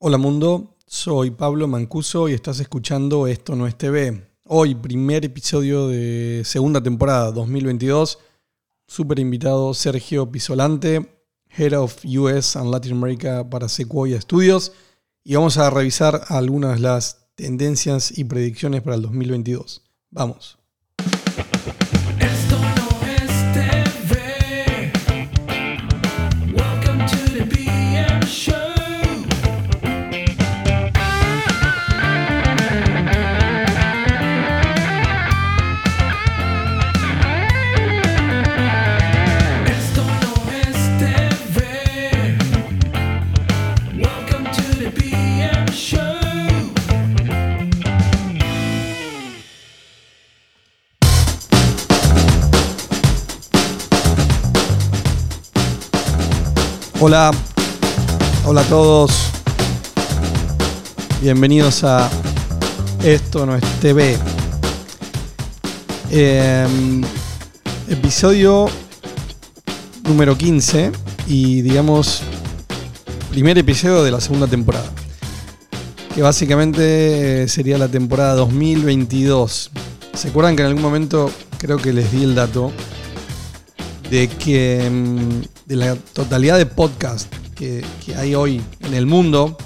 Hola mundo, soy Pablo Mancuso y estás escuchando Esto no es TV. Hoy, primer episodio de segunda temporada 2022. Super invitado Sergio Pisolante, Head of US and Latin America para Sequoia Studios. Y vamos a revisar algunas de las tendencias y predicciones para el 2022. Vamos. Hola, hola a todos. Bienvenidos a Esto no es TV. Em, episodio número 15 y digamos primer episodio de la segunda temporada. Que básicamente sería la temporada 2022. ¿Se acuerdan que en algún momento creo que les di el dato de que mm, de la totalidad de podcast que, que hay hoy en el mundo,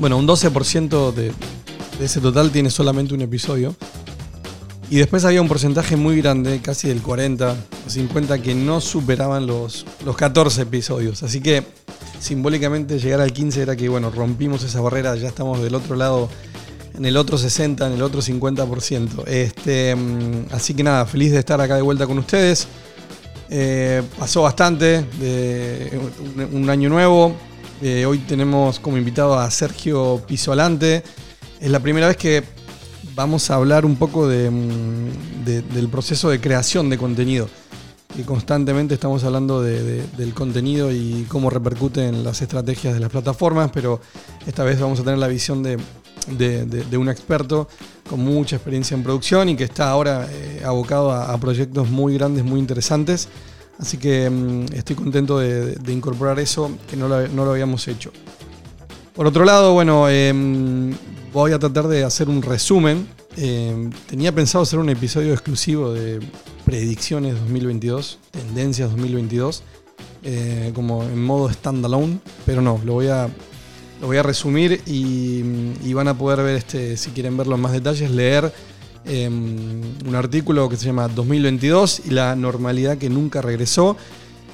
bueno, un 12% de, de ese total tiene solamente un episodio. Y después había un porcentaje muy grande, casi del 40 o 50, que no superaban los, los 14 episodios. Así que simbólicamente llegar al 15 era que, bueno, rompimos esa barrera, ya estamos del otro lado, en el otro 60, en el otro 50%. Este, mm, así que nada, feliz de estar acá de vuelta con ustedes. Eh, pasó bastante, de un, año nuevo. Eh, hoy tenemos como invitado a Sergio Pisolante. Es la primera vez que vamos a hablar un poco de, mm, de- del proceso de creación de contenido. Y constantemente estamos hablando de- del contenido y cómo repercute en las estrategias de las plataformas, pero esta vez vamos a tener la visión de, de- de- un experto con mucha experiencia en producción y que está ahora eh, abocado a, proyectos muy grandes, muy interesantes. Así que mm, estoy contento de, de incorporar eso, que no lo, no lo habíamos hecho. Por otro lado, bueno, em, voy a tratar de hacer un resumen. Em, tenía pensado hacer un episodio exclusivo de predicciones 2022, tendencias 2022, eh, como en modo standalone, pero no, lo voy a, lo voy a resumir y, van a poder ver, este, si quieren verlo en más detalles, leer em, un artículo que se llama 2022 y la normalidad que nunca regresó,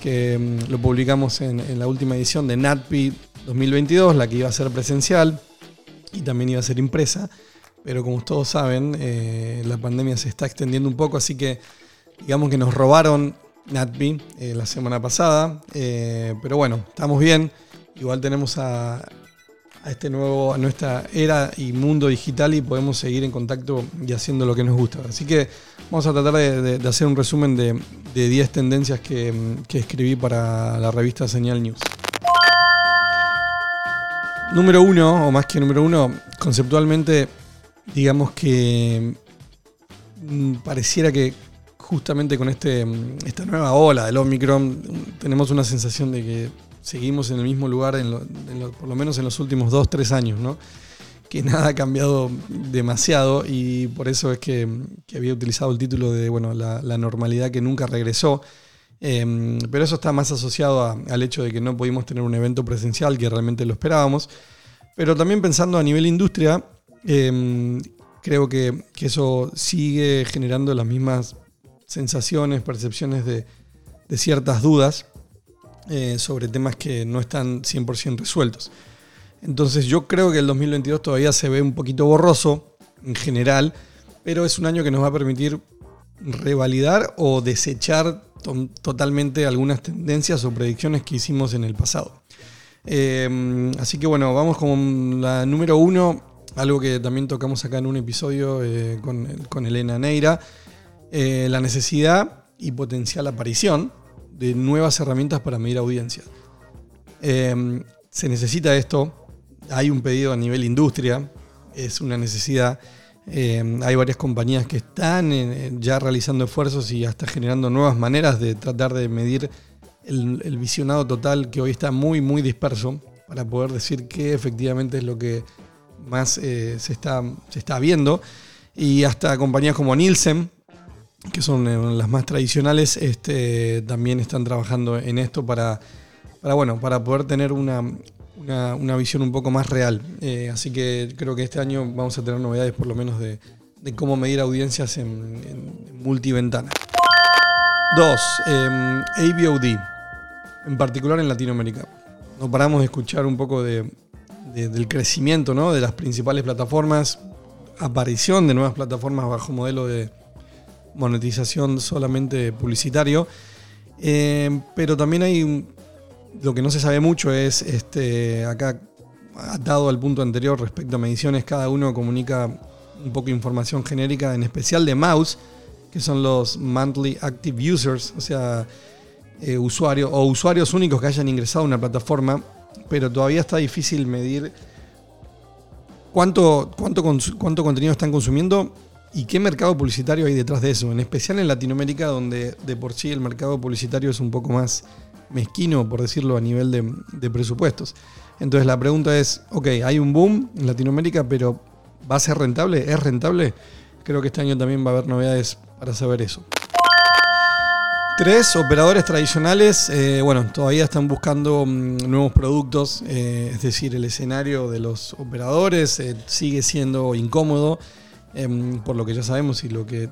que em, lo publicamos en, en la última edición de NatPi 2022, la que iba a ser presencial y también iba a ser impresa. Pero como todos saben, eh, la pandemia se está extendiendo un poco, así que digamos que nos robaron NatPi eh, la semana pasada. eh, pero bueno, estamos bien. Igual tenemos a, a este nuevo, a nuestra era y mundo digital y podemos seguir en contacto y haciendo lo que nos gusta. Así que vamos a tratar de, hacer un resumen de, de 10 tendencias que, escribí para la revista Señal News. Número uno, o más que número uno, conceptualmente, digamos que mm, pareciera que justamente con este, mm, esta nueva ola del Omicron tenemos una sensación de que seguimos en el mismo lugar, en por lo menos en los últimos dos, tres años. Que nada ha cambiado demasiado y por eso es que, había utilizado el título de, bueno, la, normalidad que nunca regresó. Eh, pero eso está más asociado al hecho de que no pudimos tener un evento presencial que realmente lo esperábamos. Pero también pensando a nivel industria, eh, creo que, eso sigue generando las mismas sensaciones, percepciones de ciertas dudas eh, sobre temas que no están 100% resueltos. Entonces yo creo que el 2022 todavía se ve un poquito borroso en general, pero es un año que nos va a permitir revalidar o desechar to- totalmente algunas tendencias o predicciones que hicimos en el pasado. Eh, así que bueno, vamos con la número uno, algo que también tocamos acá en un episodio eh, con, con Elena Neira, eh, la necesidad y potencial aparición de nuevas herramientas para medir audiencia. Eh, se necesita esto, hay un pedido a nivel industria, es una necesidad. Eh, hay varias compañías que están eh, ya realizando esfuerzos y hasta generando nuevas maneras de tratar de medir el, el visionado total que hoy está muy, muy disperso para poder decir qué efectivamente es lo que más eh, se, está, se está viendo. Y hasta compañías como Nielsen, que son eh, las más tradicionales, este, también están trabajando en esto para, para, bueno, para poder tener una, una, una visión un poco más real. Eh, así que creo que este año vamos a tener novedades por lo menos de, de cómo medir audiencias en, en multiventana. Dos, eh, AVOD, en particular en Latinoamérica. No paramos de escuchar un poco de- del crecimiento ¿no? de las principales plataformas, aparición de nuevas plataformas bajo modelo de monetización solamente publicitario. Eh, pero también hay lo que no se sabe mucho es este acá atado al punto anterior respecto a mediciones, cada uno comunica un poco de información genérica, en especial de mouse, que son los monthly active users, o sea, eh, usuarios o usuarios únicos que hayan ingresado a una plataforma, pero todavía está difícil medir cuánto, cuánto, cuánto contenido están consumiendo y qué mercado publicitario hay detrás de eso, en especial en Latinoamérica, donde de por sí el mercado publicitario es un poco más mezquino, por decirlo, a nivel de, presupuestos. Entonces la pregunta es, ok, hay un boom en Latinoamérica, pero ¿va a ser rentable? ¿Es rentable? Creo que este año también va a haber novedades para saber eso. Tres operadores tradicionales, eh, bueno, todavía están buscando mm, nuevos productos, eh, es decir, el escenario de los operadores eh, sigue siendo incómodo, em, por lo que ya sabemos y lo que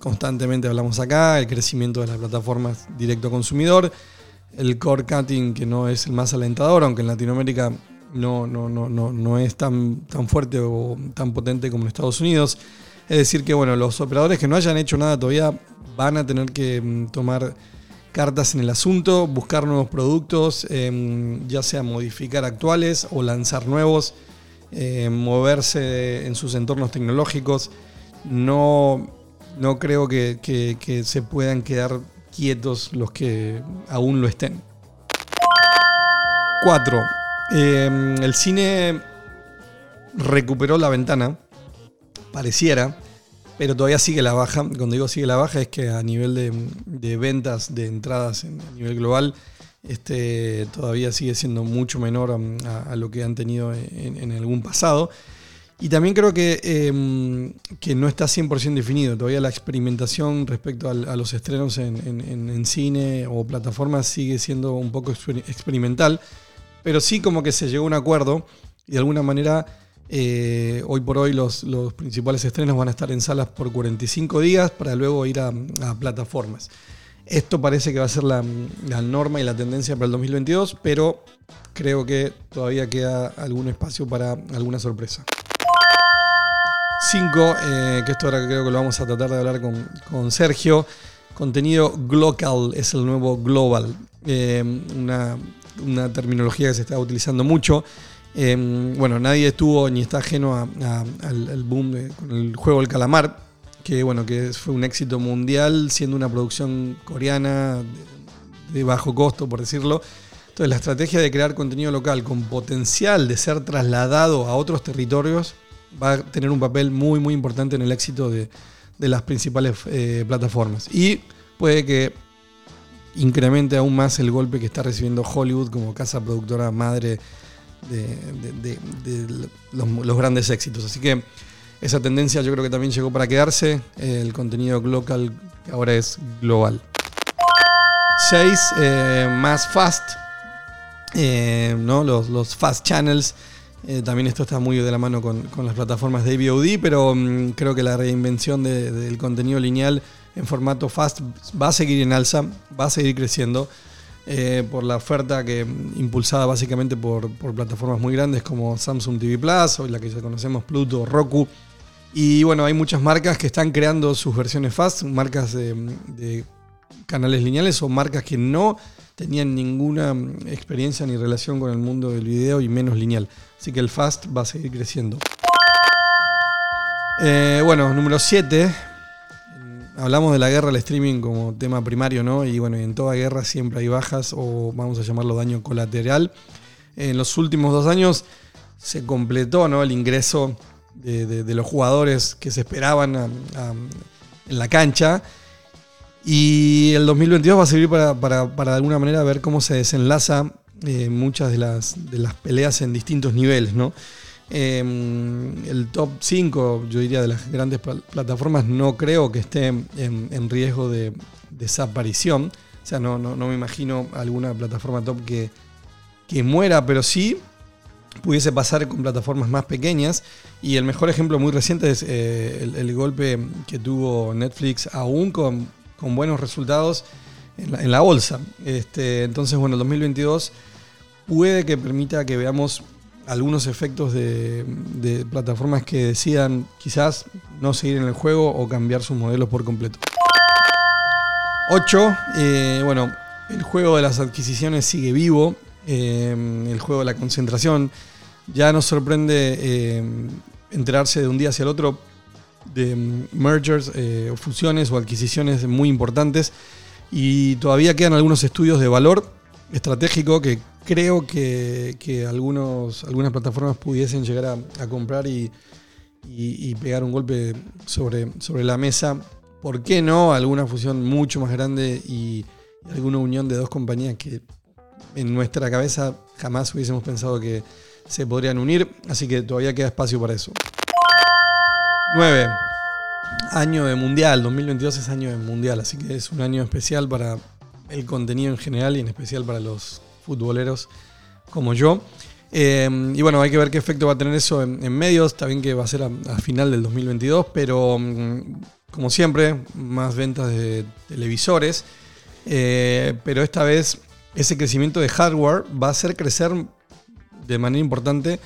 constantemente hablamos acá, el crecimiento de las plataformas directo consumidor, el core cutting que no es el más alentador, aunque en Latinoamérica no, no, no, no, no es tan, tan fuerte o tan potente como en Estados Unidos. Es decir, que bueno, los operadores que no hayan hecho nada todavía van a tener que mm, tomar cartas en el asunto, buscar nuevos productos, em, ya sea modificar actuales o lanzar nuevos, eh, moverse en sus entornos tecnológicos. No, no creo que, que- se puedan quedar quietos los que aún lo estén. 4. el cine recuperó la ventana, pareciera, pero todavía sigue la baja. Cuando digo sigue la baja es que a nivel de, de ventas de entradas en- a nivel global, este, todavía sigue siendo mucho menor a, a lo que han tenido en, algún pasado. Y también creo que, eh, que no está 100% definido. Todavía la experimentación respecto a, los estrenos en, en- cine o plataformas sigue siendo un poco exper- experimental. Pero sí como que se llegó a un acuerdo y de alguna manera eh, hoy por hoy los, los principales estrenos van a estar en salas por 45 días para luego ir a, a plataformas. Esto parece que va a ser la, norma y la tendencia para el 2022, pero creo que todavía queda algún espacio para alguna sorpresa. 5, que esto ahora creo que lo vamos a tratar de hablar con, Sergio. Contenido glocal es el nuevo global. Eh, una, terminología que se está utilizando mucho. Eh, bueno, nadie estuvo ni está ajeno al boom de- con el juego del calamar, que bueno, que fue un éxito mundial, siendo una producción coreana de, bajo costo, por decirlo. Entonces, la estrategia de crear contenido local con potencial de ser trasladado a otros territorios va a tener un papel muy, muy importante en el éxito de, de las principales eh, plataformas. Y puede que incremente aún más el golpe que está recibiendo Hollywood como casa productora madre de, de- los grandes éxitos. Así que esa tendencia yo creo que también llegó para quedarse. El contenido local ahora es global. 6. más fast. Eh, ¿no? los, los fast channels. Eh, también esto está muy de la mano con, con las plataformas de VOD, pero mm, creo que la reinvención de- del contenido lineal en formato fast va a seguir en alza, va a seguir creciendo eh, por la oferta que mm, impulsada básicamente por, por plataformas muy grandes como Samsung TV Plus o la que ya conocemos Pluto, Roku. Y bueno, hay muchas marcas que están creando sus versiones fast, marcas de, canales lineales o marcas que no tenían ninguna mm, experiencia ni relación con el mundo del video y menos lineal. Así que el fast va a seguir creciendo. Eh, bueno, número 7. Hablamos de la guerra al streaming como tema primario, ¿no? Y bueno, en toda guerra siempre hay bajas o vamos a llamarlo daño colateral. En los últimos dos años se completó ¿no? el ingreso de, de- de los jugadores que se esperaban en la cancha. Y el 2022 va a servir para, para- para de alguna manera ver cómo se desenlaza eh, muchas de las, de las peleas en distintos niveles, ¿no? Eh, el top 5, yo diría, de las grandes pla- plataformas no creo que esté en, riesgo de desaparición. O sea, no, no, no me imagino alguna plataforma top que, que muera, pero sí pudiese pasar con plataformas más pequeñas. Y el mejor ejemplo muy reciente es eh, el, golpe que tuvo Netflix aún con, con buenos resultados en la, bolsa. Este, entonces, bueno, el 2022 puede que permita que veamos algunos efectos de, plataformas que decidan quizás no seguir en el juego o cambiar sus modelos por completo. 8. bueno, el juego de las adquisiciones sigue vivo. Eh, el juego de la concentración. Ya nos sorprende eh, enterarse de un día hacia el otro de mm, mergers, eh, o fusiones o adquisiciones muy importantes. Y todavía quedan algunos estudios de valor estratégico que creo que, que algunos, algunas plataformas pudiesen llegar a, comprar y, y- pegar un golpe sobre, sobre la mesa. ¿Por qué no? Alguna fusión mucho más grande y alguna unión de dos compañías que en nuestra cabeza jamás hubiésemos pensado que se podrían unir. Así que todavía queda espacio para eso. 9. Año de mundial. 2022 es año de mundial. Así que es un año especial para el contenido en general y en especial para los futboleros como yo. Eh, y bueno, hay que ver qué efecto va a tener eso en, medios. Está bien que va a ser a, a final del 2022, pero mm, como siempre, más ventas de televisores. Eh, pero esta vez ese crecimiento de hardware va a hacer crecer de manera importante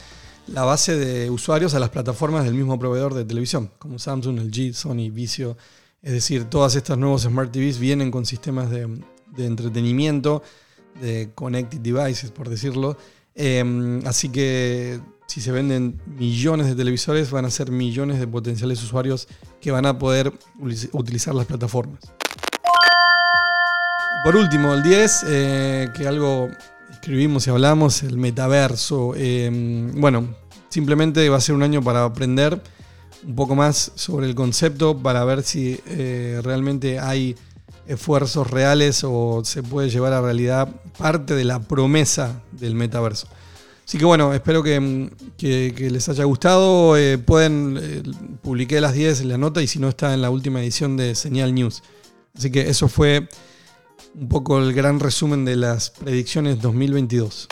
la base de usuarios a las plataformas del mismo proveedor de televisión, como Samsung, LG, Sony, Vizio. Es decir, todas estas nuevos Smart TVs vienen con sistemas de, entretenimiento, de connected devices, por decirlo. Eh, así que si se venden millones de televisores, van a ser millones de potenciales usuarios que van a poder utilizar las plataformas. Por último, el 10, eh, que algo escribimos y hablamos, el metaverso. Eh, bueno, simplemente va a ser un año para aprender un poco más sobre el concepto, para ver si eh, realmente hay esfuerzos reales o se puede llevar a realidad parte de la promesa del metaverso. Así que bueno, espero que, les haya gustado. Pueden, eh, publiqué las 10 en la nota y si no está en la última edición de Señal News. Así que eso fue un poco el gran resumen de las predicciones 2022.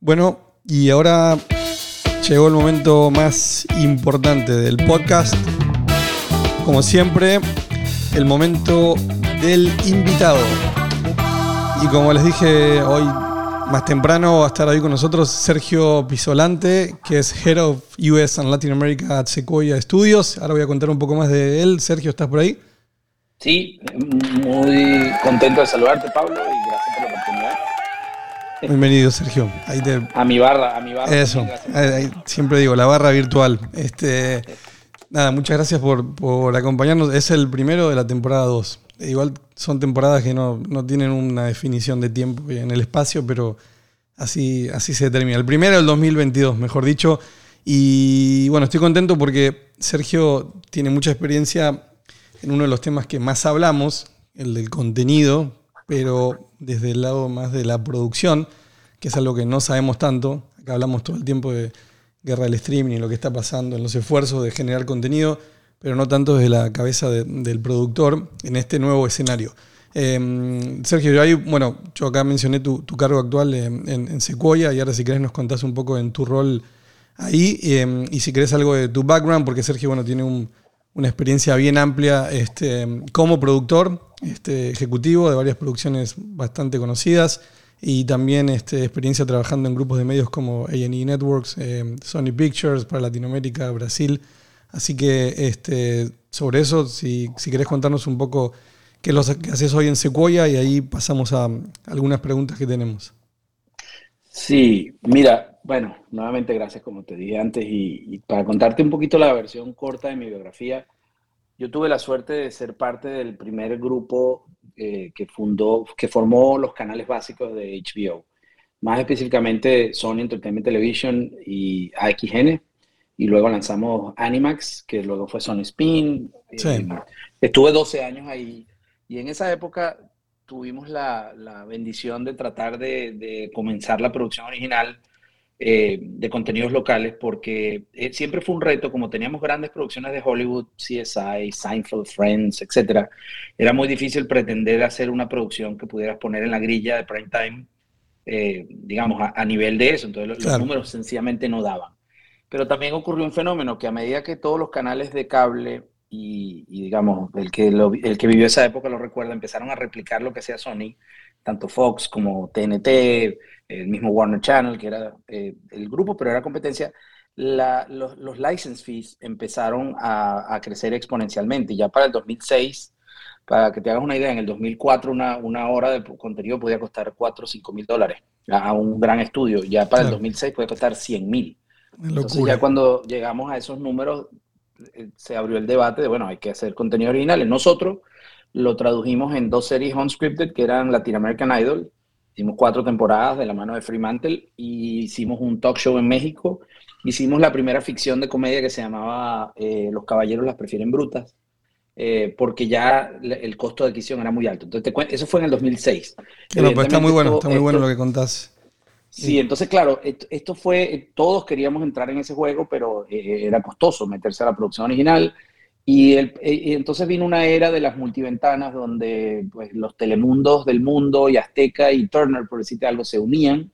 Bueno, y ahora llegó el momento más importante del podcast. Como siempre, el momento del invitado. Y como les dije hoy más temprano, va a estar ahí con nosotros Sergio Pisolante, que es Head of US and Latin America at Sequoia Studios. Ahora voy a contar un poco más de él. Sergio, ¿estás por ahí? Sí, muy contento de saludarte, Pablo, y gracias por la oportunidad. Bienvenido, Sergio. Ahí te, A mi barra, a mi barra. Eso, ahí siempre digo, la barra virtual. Este, nada, muchas gracias por, por acompañarnos. Es el primero de la temporada 2. Igual son temporadas que no, no tienen una definición de tiempo en el espacio, pero así, así se termina. El primero del 2022, mejor dicho. Y bueno, estoy contento porque Sergio tiene mucha experiencia en uno de los temas que más hablamos, el del contenido, pero desde el lado más de la producción, que es algo que no sabemos tanto. Acá hablamos todo el tiempo de guerra del streaming y lo que está pasando en los esfuerzos de generar contenido, pero no tanto desde la cabeza de- del productor en este nuevo escenario. Eh, Sergio, yo ahí, bueno, yo acá mencioné tu, cargo actual en, en- y ahora si querés nos contás un poco en tu rol ahí eh, y si querés algo de tu background, porque Sergio, bueno, tiene un- una experiencia bien amplia este, como productor este, ejecutivo de varias producciones bastante conocidas y también este, experiencia trabajando en grupos de medios como A&E Networks, eh, Sony Pictures para Latinoamérica, Brasil. Así que este, sobre eso, si, si querés contarnos un poco qué haces hoy en Sequoia y ahí pasamos a algunas preguntas que tenemos. Sí, mira, bueno, nuevamente gracias como te dije antes y, y para contarte un poquito la versión corta de mi biografía, yo tuve la suerte de ser parte del primer grupo eh, que fundó, que formó los canales básicos de HBO, más específicamente Sony Entertainment Television y AXN, y luego lanzamos Animax, que luego fue Sony Spin. Sí. Eh, estuve 12 años ahí Y en esa época tuvimos la, la bendición de tratar de, de comenzar la producción original eh, de contenidos locales, porque eh, siempre fue un reto, como teníamos grandes producciones de Hollywood, CSI, Seinfeld, Friends, etcétera, era muy difícil pretender hacer una producción que pudieras poner en la grilla de prime time, eh, digamos, a, a nivel de eso. Entonces, los, números sencillamente no daban. Pero también ocurrió un fenómeno que a medida que todos los canales de cable y, y, digamos, el que, lo- el que vivió esa época lo recuerda, empezaron a replicar lo que hacía Sony, tanto Fox como TNT, el mismo Warner Channel, que era eh, el grupo, pero era competencia, la- los, los license fees empezaron a, a crecer exponencialmente. Ya para el 2006, para que te hagas una idea, en el 2004 una, una hora de contenido podía costar 4 o 5 mil dólares a, un gran estudio. Ya para el Claro. 2006 puede costar 100 mil. Entonces ya cuando llegamos a esos números, eh, se abrió el debate de, bueno, hay que hacer contenido original. Nosotros lo tradujimos en dos series unscripted que eran Latin American Idol. Hicimos cuatro temporadas de la mano de Fremantle y hicimos un talk show en México. Hicimos la primera ficción de comedia que se llamaba eh, Los caballeros las prefieren brutas, eh, porque ya el costo de adquisición era muy alto. Entonces, eso fue en el 2006. Bueno, pues está muy bueno, está muy esto- bueno lo que contás. Sí, entonces, claro, esto, fue, eh, todos queríamos entrar en ese juego, pero eh, era costoso meterse a la producción original. Y, el- eh, y entonces vino una era de las multiventanas donde pues, los telemundos del mundo y Azteca y Turner, por decirte algo, se unían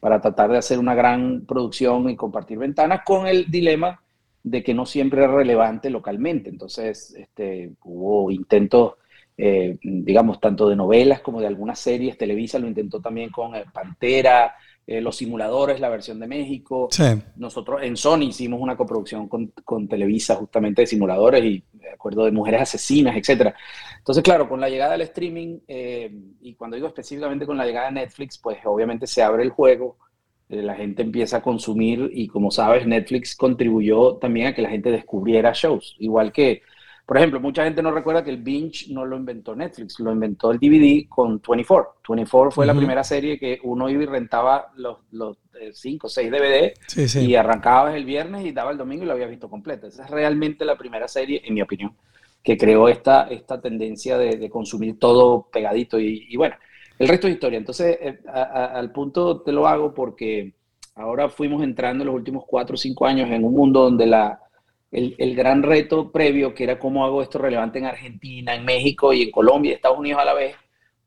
para tratar de hacer una gran producción y compartir ventanas con el dilema de que no siempre era relevante localmente. Entonces, este, hubo intentos, eh, digamos, tanto de novelas como de algunas series. Televisa lo intentó también con eh, Pantera, eh, Los Simuladores, la versión de México. Sí, Nosotros en Sony hicimos una coproducción con, con Televisa justamente de simuladores y me acuerdo de mujeres asesinas, etcétera. Entonces, claro, con la llegada del streaming eh, y cuando digo específicamente con la llegada de Netflix, pues obviamente se abre el juego, eh, la gente empieza a consumir y como sabes, Netflix contribuyó también a que la gente descubriera shows, igual que, por ejemplo, mucha gente no recuerda que el binge no lo inventó Netflix, lo inventó el DVD con 24. 24 fue la Ujú. primera serie que uno iba y rentaba los, los 5 o 6 DVD sí, sí. y arrancabas el viernes y daba el domingo y lo habías visto completa. Esa es realmente la primera serie, en mi opinión, que creó esta, esta tendencia de, de consumir todo pegadito. Y, y bueno, el resto es historia. Entonces, eh, a- a- al punto te lo hago porque ahora fuimos entrando en los últimos cuatro o cinco años en un mundo donde la, el, el gran reto previo, que era cómo hago esto relevante en Argentina, en México y en Colombia y Estados Unidos a la vez,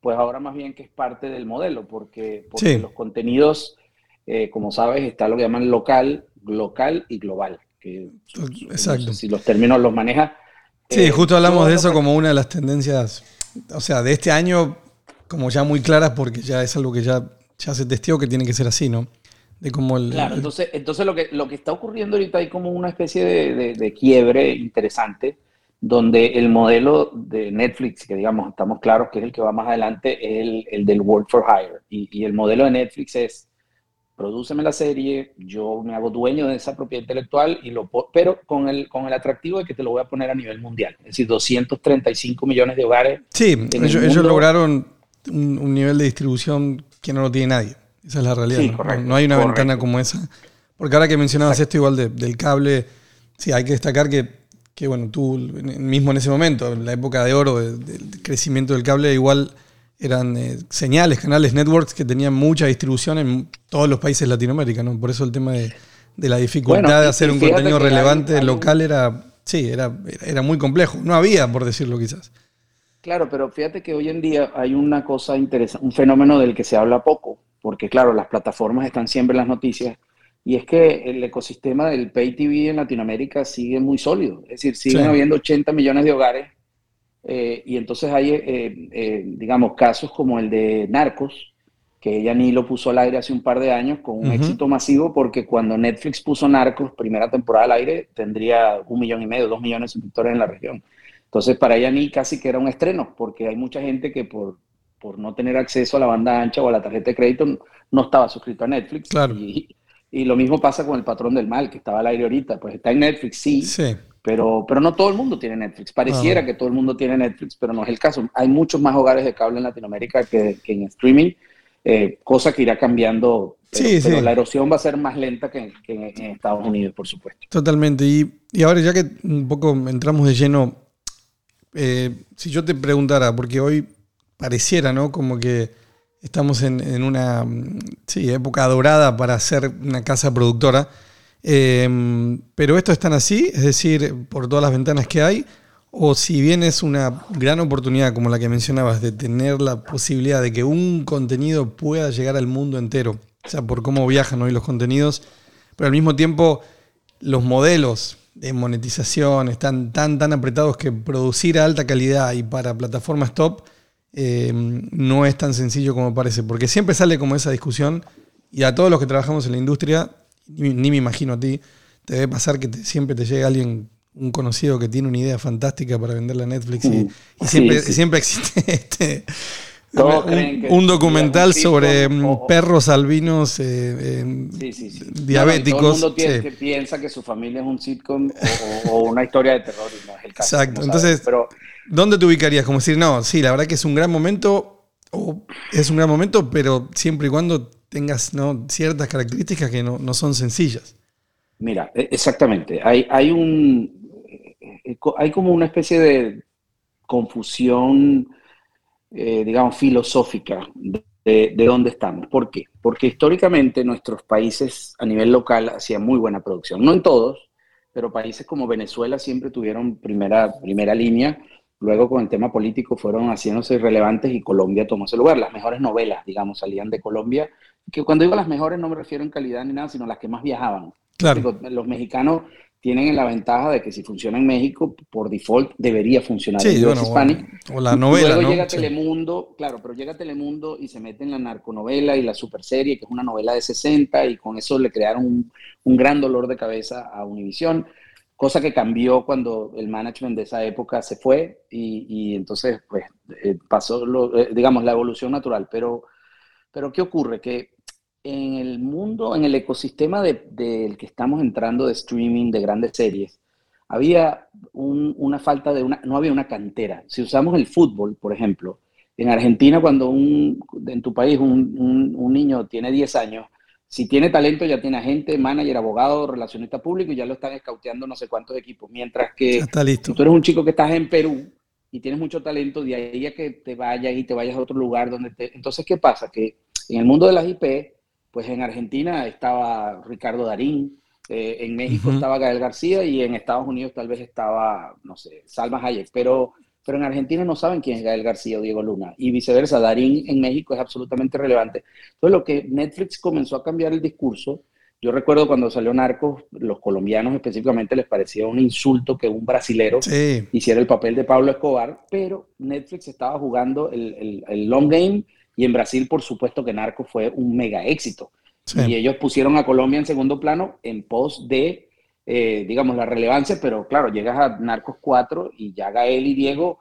pues ahora más bien que es parte del modelo, porque, porque Sí. los contenidos, eh, como sabes, está lo que llaman local, local y global. Que, Exacto. no sé si los términos los maneja. Sí, Eh, justo hablamos de eso como una de las tendencias, o sea, de este año, como ya muy claras, porque ya es algo que ya, ya se testeó que tiene que ser así, ¿no? De cómo el. Claro, entonces, entonces lo, que, lo que está ocurriendo ahorita hay como una especie de, de- de quiebre interesante, donde el modelo de Netflix, que digamos, estamos claros que es el que va más adelante, es el, el del Work for Hire. Y, y el modelo de Netflix es, prodúceme la serie, yo me hago dueño de esa propiedad intelectual, y lo, pero con el, con el atractivo de que te lo voy a poner a nivel mundial. Es decir, 235 millones de hogares. sí, el ellos, lograron un, un nivel de distribución que no lo tiene nadie. Esa es la realidad. Sí, ¿no? correcto, no hay una correcto. ventana como esa. Porque ahora que mencionabas esto igual de- del cable, sí, hay que destacar que, que, bueno, tú mismo en ese momento, en la época de oro de- del crecimiento del cable, igual eran eh, señales, canales, networks que tenían mucha distribución en todos los países de Latinoamérica, ¿no? Por eso el tema de, de la dificultad Bueno, de hacer un contenido hay- relevante un- local era, sí, era, era muy complejo. No había, por decirlo quizás. Claro, pero fíjate que hoy en día hay una cosa interesante, un fenómeno del que se habla poco, porque claro, las plataformas están siempre en las noticias, y es que el ecosistema del Pay TV en Latinoamérica sigue muy sólido, es decir, siguen Sí. habiendo 80 millones de hogares, eh, y entonces hay, eh, eh, digamos, casos como el de Narcos, que ella ni lo puso al aire hace un par de años con un Ujú. éxito masivo, porque cuando Netflix puso Narcos, primera temporada al aire, tendría un millón y medio, dos millones de suscriptores en la región. Entonces, para ella ni casi que era un estreno, porque hay mucha gente que por, por no tener acceso a la banda ancha o a la tarjeta de crédito no- estaba suscrito a Netflix. Claro. Y, y lo mismo pasa con El Patrón del Mal, que estaba al aire ahorita. Pues está en Netflix, sí, Sí. pero, pero no todo el mundo tiene Netflix. Pareciera Ah. que todo el mundo tiene Netflix, pero no es el caso. Hay muchos más hogares de cable en Latinoamérica que, que en streaming, eh, cosa que irá cambiando. Pero, Sí, pero sí. la erosión va a ser más lenta que, que en, en Estados Unidos, por supuesto. Totalmente. Y, y ahora ya que un poco entramos de lleno, eh, si yo te preguntara, porque hoy pareciera, ¿no? Como que estamos en, una mm, época dorada para ser una casa productora. Eh, pero esto es tan así, es decir, por todas las ventanas que hay, o si bien es una gran oportunidad como la que mencionabas de tener la posibilidad de que un contenido pueda llegar al mundo entero, o sea, por cómo viajan hoy los contenidos, pero al mismo tiempo los modelos de monetización están tan, tan apretados que producir a alta calidad y para plataformas top eh, no es tan sencillo como parece, porque siempre sale como esa discusión y a todos los que trabajamos en la industria, ni, ni me imagino a ti, te debe pasar que te- siempre te llega alguien, un conocido que tiene una idea fantástica para venderla a Netflix y, y siempre, sí, siempre existe este, Todos un, creen que un si documental sobre o- mm, perros albinos eh, eh, Sí, sí, sí. diabéticos. Todo el mundo tiene- que piensa que su familia es un sitcom o, una historia de terror y no es el caso. Exacto, entonces-. Pero ¿Dónde te ubicarías? Como decir, no, sí, la verdad que es un gran momento, o es un gran momento, pero siempre y cuando tengas ¿no? ciertas características que no, no son sencillas. Mira, e- exactamente. Hay, hay un eh, hay como una especie de confusión, eh, digamos, filosófica de- de dónde estamos. ¿Por qué? Porque históricamente nuestros países a nivel local hacían muy buena producción. No en todos, pero países como Venezuela siempre tuvieron primera, primera línea. Luego con el tema político fueron haciéndose irrelevantes y Colombia tomó ese lugar. Las mejores novelas, digamos, salían de Colombia. Que cuando digo las mejores no me refiero en calidad ni nada, sino las que más viajaban. Claro. Los mexicanos tienen la ventaja de que si funciona en México, por default debería funcionar en Sí, US bueno, Hispanic. o, la novela, Luego ¿no? llega Sí. Telemundo, claro, pero llega Telemundo y se mete en la narconovela y la superserie, que es una novela de 60, y con eso le crearon un, un gran dolor de cabeza a Univision, cosa que cambió cuando el management de esa época se fue y, y entonces pues eh, pasó, lo, eh, digamos, la evolución natural. Pero, pero ¿qué ocurre? Que en el mundo, en el ecosistema de- del que estamos entrando de streaming, de grandes series, había un- una falta de una, no había una cantera. Si usamos el fútbol, por ejemplo, en Argentina cuando un, en tu país un, un- un niño tiene 10 años, si tiene talento ya tiene agente, manager, abogado, relacionista público y ya lo están escauteando no sé cuántos equipos. Mientras que está listo. si tú eres un chico que estás en Perú y tienes mucho talento, de ahí a que te vayas y te vayas a otro lugar donde te... Entonces, ¿qué pasa? Que en el mundo de las IP, pues en Argentina estaba Ricardo Darín, eh, en México estaba Gael García y en Estados Unidos tal vez estaba, no sé, Salma Hayek, pero, pero en Argentina no saben quién es Gael García o Diego Luna y viceversa, Darín en México es absolutamente relevante. Entonces, lo que Netflix comenzó a cambiar el discurso, yo recuerdo cuando salió Narcos, los colombianos específicamente les parecía un insulto que un brasilero Sí, hiciera el papel de Pablo Escobar, pero Netflix estaba jugando el, el- el long game y en Brasil, por supuesto, que Narcos fue un mega éxito. sí. Y ellos pusieron a Colombia en segundo plano en pos de, eh, digamos, la relevancia, pero claro, llegas a Narcos 4 y ya Gael y Diego,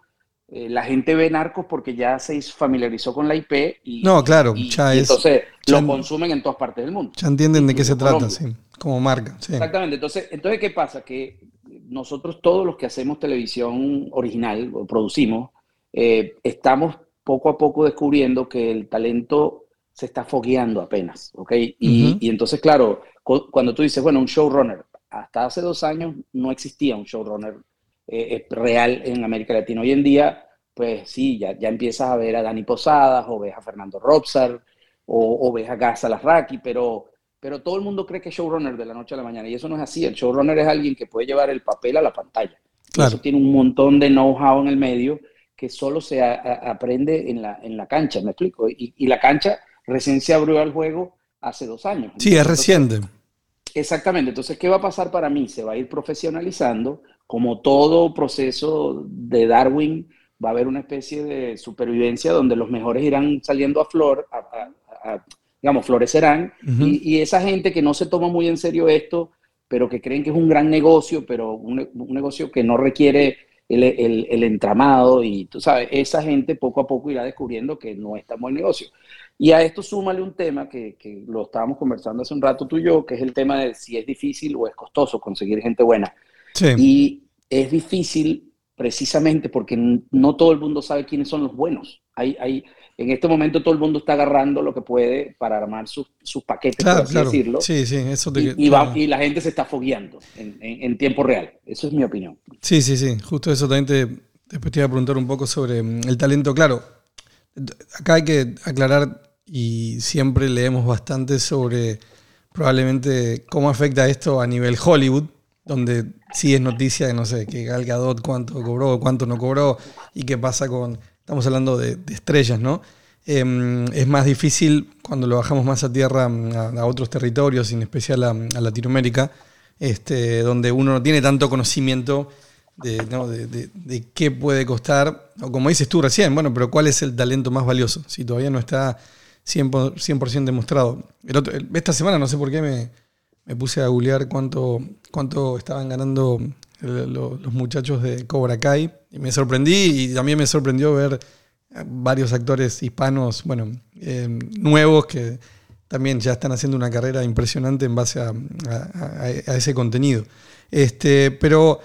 eh, la gente ve Narcos porque ya se familiarizó con la IP y, No, claro, y- ya y es- entonces ya- lo consumen en todas partes del mundo. Ya entienden de qué se trata, sí. Como marca, sí. Exactamente. Entonces, entonces, ¿qué pasa? Que nosotros todos los que hacemos televisión original o producimos, eh, estamos poco a poco descubriendo que el talento se está fogueando apenas, ¿ok? Y, Ujú. y entonces, claro, cu- cuando tú dices, bueno, un showrunner, hasta hace dos años no existía un showrunner eh, eh, real en América Latina. Hoy en día, pues sí, ya, ya empiezas a ver a Dani Posadas, o ves a Fernando Robsar, o, o ves a Gaza Larraqui, pero pero todo el mundo cree que es showrunner de la noche a la mañana y eso no es así. El showrunner es alguien que puede llevar el papel a la pantalla. Claro. Eso tiene un montón de know-how en el medio que solo se a- a- aprende en la, en la cancha, ¿me explico? Y, y la cancha recién se abrió al juego hace dos años. Sí, es Entonces, reciente. Exactamente. Entonces, ¿qué va a pasar para mí? Se va a ir profesionalizando. Como todo proceso de Darwin, va a haber una especie de supervivencia donde los mejores irán saliendo a flor, a- a- a- digamos, florecerán. Y, y esa gente que no se toma muy en serio esto, pero que creen que es un gran negocio, pero un, un negocio que no requiere el, el- el entramado y tú sabes, esa gente poco a poco irá descubriendo que no es tan buen negocio. Y a esto súmale un tema que, que lo estábamos conversando hace un rato tú y yo, que es el tema de si es difícil o es costoso conseguir gente buena. Sí. Y es difícil precisamente porque no todo el mundo sabe quiénes son los buenos. Hay, hay, en este momento todo el mundo está agarrando lo que puede para armar sus, sus paquetes, Claro, por así claro. decirlo. Sí, sí, eso te- Y, y va- y la gente se está fogueando en, en- en tiempo real. Eso es mi opinión. Sí, sí, sí, justo eso también te, después te iba a preguntar un poco sobre mm, el talento. Claro, acá hay que aclarar y siempre leemos bastante sobre probablemente cómo afecta esto a nivel Hollywood, donde sí es noticia de, no sé, que Gal Gadot cuánto cobró, cuánto no cobró y qué pasa con, estamos hablando de, estrellas, ¿no? Eh, es más difícil cuando lo bajamos más a tierra, mm, a, otros territorios, en especial a, Latinoamérica, este, donde uno no tiene tanto conocimiento de, ¿no? de qué puede costar, o como dices tú recién, bueno, pero cuál es el talento más valioso, si todavía no está 100%, 100% demostrado. El otro- esta semana, no sé por qué, me, me puse a googlear cuánto, cuánto estaban ganando el- lo- los muchachos de Cobra Kai, y me sorprendí, y también me sorprendió ver varios actores hispanos, bueno, eh, nuevos que también ya están haciendo una carrera impresionante en base a, a- a- ese contenido. Este, pero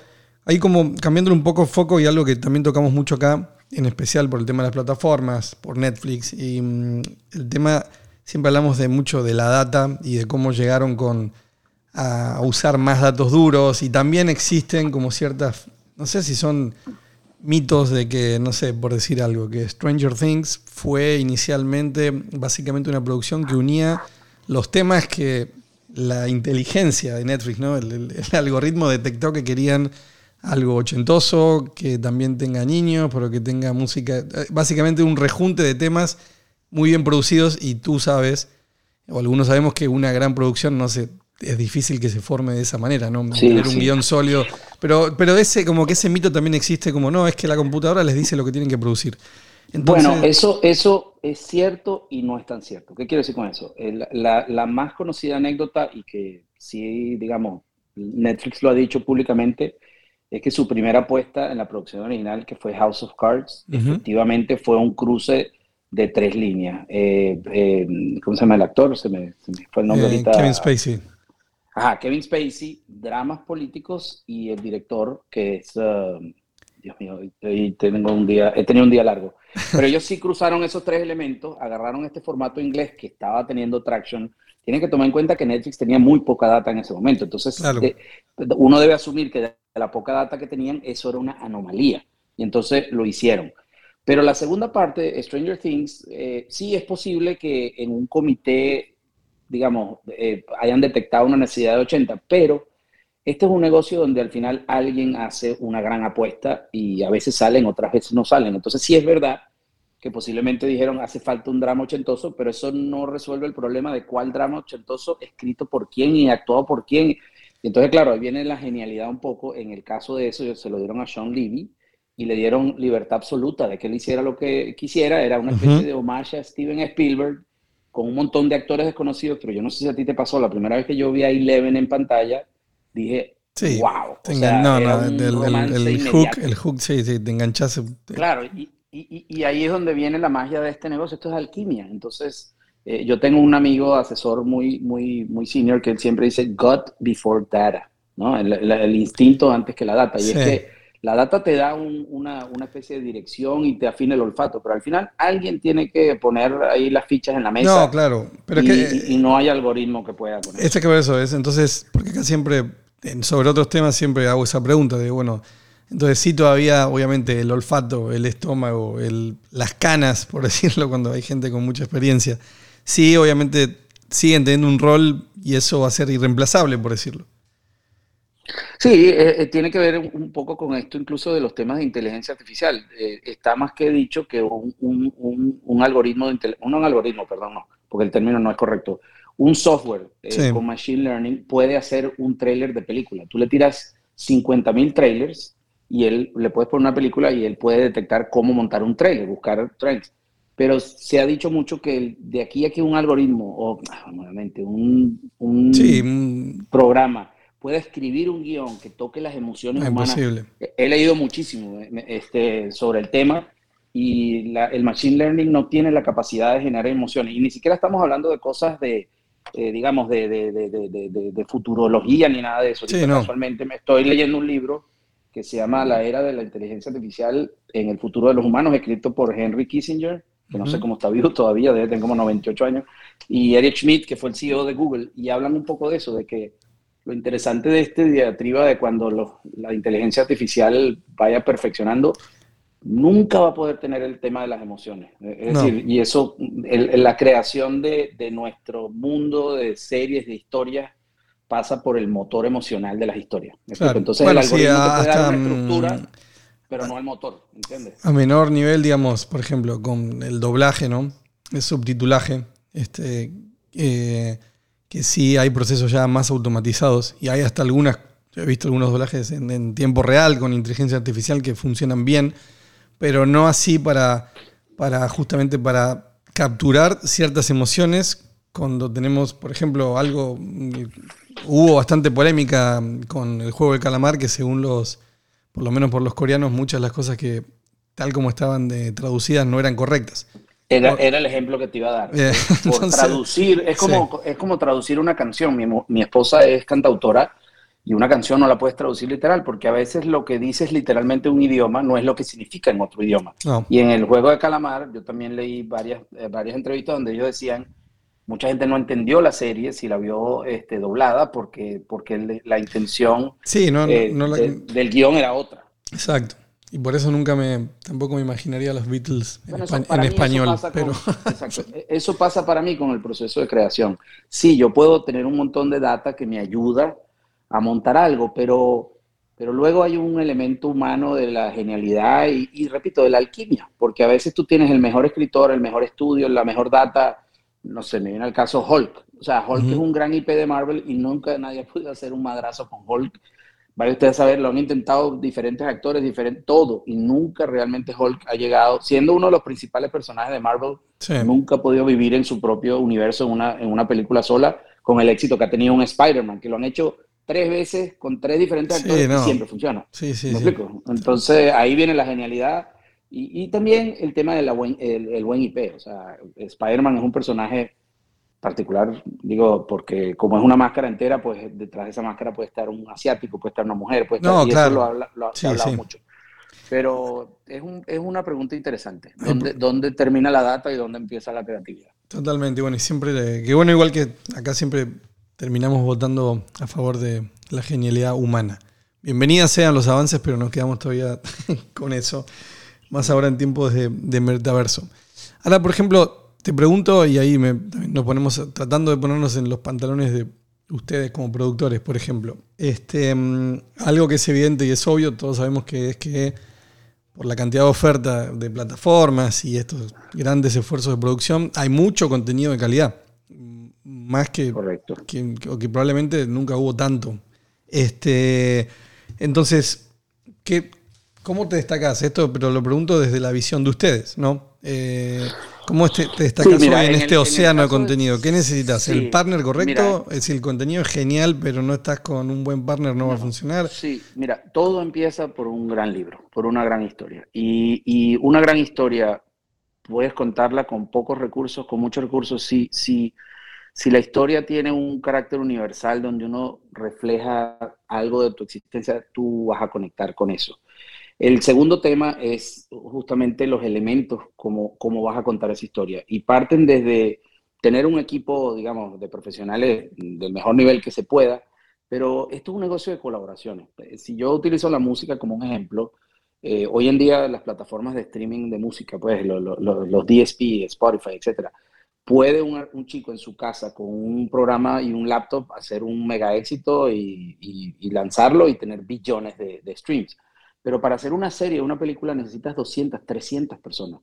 ahí como cambiando un poco el foco y algo que también tocamos mucho acá, en especial por el tema de las plataformas, por Netflix, y mm, el tema, siempre hablamos de mucho de la data y de cómo llegaron con a usar más datos duros y también existen como ciertas, no sé si son mitos de que, no sé, por decir algo, que Stranger Things fue inicialmente básicamente una producción que unía los temas que la inteligencia de Netflix, ¿no? El, el- el algoritmo detectó que querían algo ochentoso, que también tenga niños, pero que tenga música, eh, básicamente un rejunte de temas muy bien producidos y tú sabes, o algunos sabemos que una gran producción no se es difícil que se forme de esa manera, ¿no? Sí, Tener un sí. guion sólido. Pero, pero ese, como que ese mito también existe, como no, es que la computadora les dice lo que tienen que producir. Entonces, Bueno, eso, eso es cierto y no es tan cierto. ¿Qué quiero decir con eso? El- la, la más conocida anécdota y que sí, digamos, Netflix lo ha dicho públicamente, es que su primera apuesta en la producción original, que fue House of Cards, efectivamente fue un cruce de tres líneas. Eh, eh, ¿cómo se llama el actor? Se me, se me fue el nombre eh, ahorita. Kevin Spacey. Ajá, Kevin Spacey, dramas políticos y el director que es, uh, Dios mío, y tengo un día, he tenido un día largo. Pero ellos sí cruzaron esos tres elementos, agarraron este formato inglés que estaba teniendo traction. Tienen que tomar en cuenta que Netflix tenía muy poca data en ese momento, entonces Claro. de- uno debe asumir que de la poca data que tenían, eso era una anomalía. Y entonces lo hicieron. Pero la segunda parte, Stranger Things, eh, sí es posible que en un comité digamos, eh, hayan detectado una necesidad de 80, pero este es un negocio donde al final alguien hace una gran apuesta y a veces salen, otras veces no salen. Entonces sí es verdad que posiblemente dijeron hace falta un drama ochentoso, pero eso no resuelve el problema de cuál drama ochentoso escrito por quién y actuado por quién. Entonces, claro, ahí viene la genialidad un poco. En el caso de eso, se lo dieron a Sean Levy y le dieron libertad absoluta de que él hiciera lo que quisiera. Era una especie Ujú. de homage a Steven Spielberg con un montón de actores desconocidos, pero yo no sé si a ti te pasó, la primera vez que yo vi a Eleven en pantalla, dije, Sí, wow. o sea, no, no, el, el inmediato. hook, el hook, sí, sí, te enganchas. te- Claro, y, y- y- y ahí es donde viene la magia de este negocio, esto es alquimia. Entonces, eh, yo tengo un amigo asesor muy, muy, muy senior que él siempre dice gut before data, ¿no? El, el- el instinto antes que la data. Y Sí. es que la data te da un- una, una especie de dirección y te afina el olfato, pero al final alguien tiene que poner ahí las fichas en la mesa No, claro, pero y, es que y- y no hay algoritmo que pueda con eso. Este que ver eso es, entonces, porque acá siempre, sobre otros temas, siempre hago esa pregunta de, bueno, entonces sí todavía, obviamente, el olfato, el estómago, el, las canas, por decirlo, cuando hay gente con mucha experiencia, sí, obviamente, siguen teniendo un rol y eso va a ser irreemplazable, por decirlo. Sí, eh, eh, tiene que ver un, poco con esto incluso de los temas de inteligencia artificial. Eh, está más que dicho que un, un- un- un algoritmo, de no un algoritmo, perdón, no, porque el término no es correcto. Un software eh, Sí. con machine learning puede hacer un trailer de película. Tú le tiras 50 mil trailers y él le puedes poner una película y él puede detectar cómo montar un trailer, buscar trends. Pero se ha dicho mucho que de aquí a que un algoritmo, o ah, nuevamente, un, un Sí, programa pueda escribir un guion que toque las emociones es humanas. imposible. He leído muchísimo eh, este, sobre el tema y la- el Machine Learning no tiene la capacidad de generar emociones. Y ni siquiera estamos hablando de cosas de, eh, digamos, de, de, de, de, futurología ni nada de eso. Sí, no. Casualmente me estoy leyendo un libro que se llama La Era de la Inteligencia Artificial en el futuro de los humanos, escrito por Henry Kissinger, que no sé cómo está vivo todavía, debe tener como 98 años, y Eric Schmidt, que fue el CEO de Google, y hablan un poco de eso, de que lo interesante de este diatriba de cuando lo- la inteligencia artificial vaya perfeccionando nunca va a poder tener el tema de las emociones. Es No. decir, y eso, el- la creación de, de nuestro mundo de series, de historias, pasa por el motor emocional de las historias. Entonces Bueno, el sí, algoritmo te puede dar una estructura, mm, pero no el motor, ¿entiendes? A menor nivel, digamos, por ejemplo, con el doblaje, ¿no? El subtitulaje, este, eh, que sí hay procesos ya más automatizados y hay hasta algunas, yo he visto algunos doblajes en, en tiempo real con inteligencia artificial que funcionan bien, pero no así para, para justamente para capturar ciertas emociones cuando tenemos, por ejemplo, algo, hubo bastante polémica con el juego del calamar que según los, por lo menos por los coreanos, muchas de las cosas que tal como estaban de, traducidas no eran correctas. Era, era el ejemplo que te iba a dar. Eh, Por entonces, traducir, es como, es como traducir una canción. Mi, mi esposa es cantautora y una canción no la puedes traducir literal porque a veces lo que dices literalmente un idioma no es lo que significa en otro idioma. no, Y en el juego de calamar, yo también leí varias, eh, varias entrevistas donde ellos decían, mucha gente no entendió la serie si la vio este, doblada porque, porque la intención sí, no, no- eh, no la- de- del guion era otra. exacto. Y por eso nunca me, tampoco me imaginaría a los Beatles en, Bueno, espa- eso- en eso español. pasa Pero, con- exacto. Eso pasa para mí con el proceso de creación. Sí, yo puedo tener un montón de data que me ayuda a montar algo, pero, pero luego hay un elemento humano de la genialidad y, y, repito, de la alquimia, porque a veces tú tienes el mejor escritor, el mejor estudio, la mejor data, no sé, me viene al caso Hulk. O sea, Hulk es un gran IP de Marvel y nunca nadie ha podido hacer un madrazo con Hulk. Vaya ustedes a saber, lo han intentado diferentes actores, diferente, todo, y nunca realmente Hulk ha llegado, siendo uno de los principales personajes de Marvel, sí. nunca ha podido vivir en su propio universo en una, en una película sola con el éxito que ha tenido un Spider-Man, que lo han hecho tres veces con tres diferentes Sí, actores no. y siempre funciona. Sí, sí, ¿Me explico? Entonces ahí viene la genialidad y, y también el tema del buen, el, el buen IP. O sea, Spider-Man es un personaje particular, digo, porque como es una máscara entera, pues detrás de esa máscara puede estar un asiático, puede estar una mujer, puede estar, No, y claro. eso lo, habla- lo Sí, ha hablado sí. mucho. Pero es, un- es una pregunta interesante. ¿Dónde, ¿Dónde termina la data y dónde empieza la creatividad? Totalmente, bueno, y siempre, que bueno, igual que acá siempre terminamos votando a favor de la genialidad humana. Bienvenidas sean los avances, pero nos quedamos todavía con eso, más ahora en tiempos de, de metaverso. Ahora, por ejemplo, te pregunto, y ahí me- nos ponemos tratando de ponernos en los pantalones de ustedes como productores, por ejemplo. Este, mm, algo que es evidente y es obvio, todos sabemos que es que por la cantidad de oferta de plataformas y estos grandes esfuerzos de producción, hay mucho contenido de calidad. Más que, Correcto. que, que probablemente nunca hubo tanto. Este, entonces, ¿qué, ¿cómo te destacás? Esto, pero lo pregunto desde la visión de ustedes, ¿no? Eh, ¿Cómo te, te Sí, mira, hoy en, este el océano de contenido? ¿Qué necesitas? ¿El partner correcto? mira. es decir, el contenido es genial, pero no estás con un buen partner, no, va a funcionar. Sí, mira, todo empieza por un gran libro, por una gran historia. Y, y una gran historia puedes contarla con pocos recursos, con muchos recursos. Si, si, si la historia tiene un carácter universal donde uno refleja algo de tu existencia, tú vas a conectar con eso. El segundo tema es justamente los elementos, cómo, cómo vas a contar esa historia. Y parten desde tener un equipo, digamos, de profesionales del mejor nivel que se pueda, pero esto es un negocio de colaboraciones. Si yo utilizo la música como un ejemplo, eh, hoy en día las plataformas de streaming de música, pues lo- lo- lo- los DSP, Spotify, etcétera, puede un, chico en su casa con un programa y un laptop hacer un mega éxito y, lanzarlo y tener billones de streams. Pero para hacer una serie, una película, necesitas 200, 300 personas.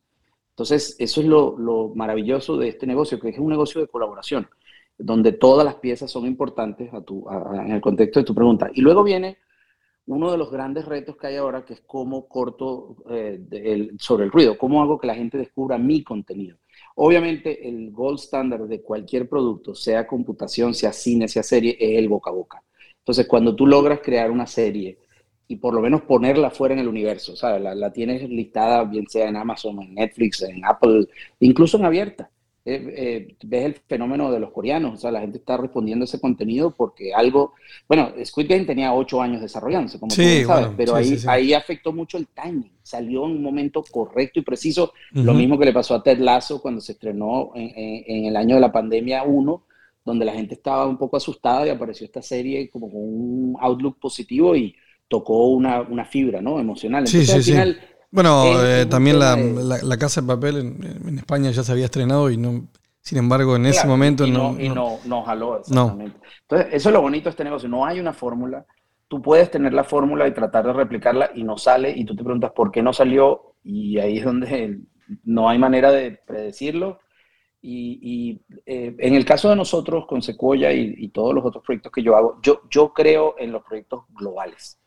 Entonces, eso es lo, lo maravilloso de este negocio, que es un negocio de colaboración, donde todas las piezas son importantes en el contexto de tu pregunta. Y luego viene uno de los grandes retos que hay ahora, que es cómo corto eh, sobre el ruido, cómo hago que la gente descubra mi contenido. Obviamente, el gold standard de cualquier producto, sea computación, sea cine, sea serie, es el boca a boca. Entonces, cuando tú logras crear una serie y por lo menos ponerla fuera en el universo, ¿sabes? La, la tienes listada, bien sea en Amazon, en Netflix, en Apple, incluso en abierta. Eh, eh, ves el fenómeno de los coreanos, o sea, la gente está respondiendo a ese contenido porque algo, bueno, Squid Game tenía ocho años desarrollándose, como tú Sí, bien sabes, bueno, pero sí, ahí, sí, ahí afectó mucho el timing, salió en un momento correcto y preciso, lo Ujú. mismo que le pasó a Ted Lasso cuando se estrenó en, en- en el año de la pandemia 1, donde la gente estaba un poco asustada y apareció esta serie como con un outlook positivo y tocó una, una fibra, ¿no? Emocional. Sí, Entonces, sí, al sí. final, Bueno, Es eh, un también la, de- la- La Casa de Papel en, en España ya se había estrenado y no, sin embargo, en ese Claro, momento y no. no, y no- no, no jaló, exactamente. Entonces, eso es lo bonito de este negocio. No hay una fórmula. Tú puedes tener la fórmula y tratar de replicarla y no sale, y tú te preguntas por qué no salió, y ahí es donde no hay manera de predecirlo. Y, y, eh, en el caso de nosotros con Sequoia y, y todos los otros proyectos que yo hago, yo, yo creo en los proyectos globales.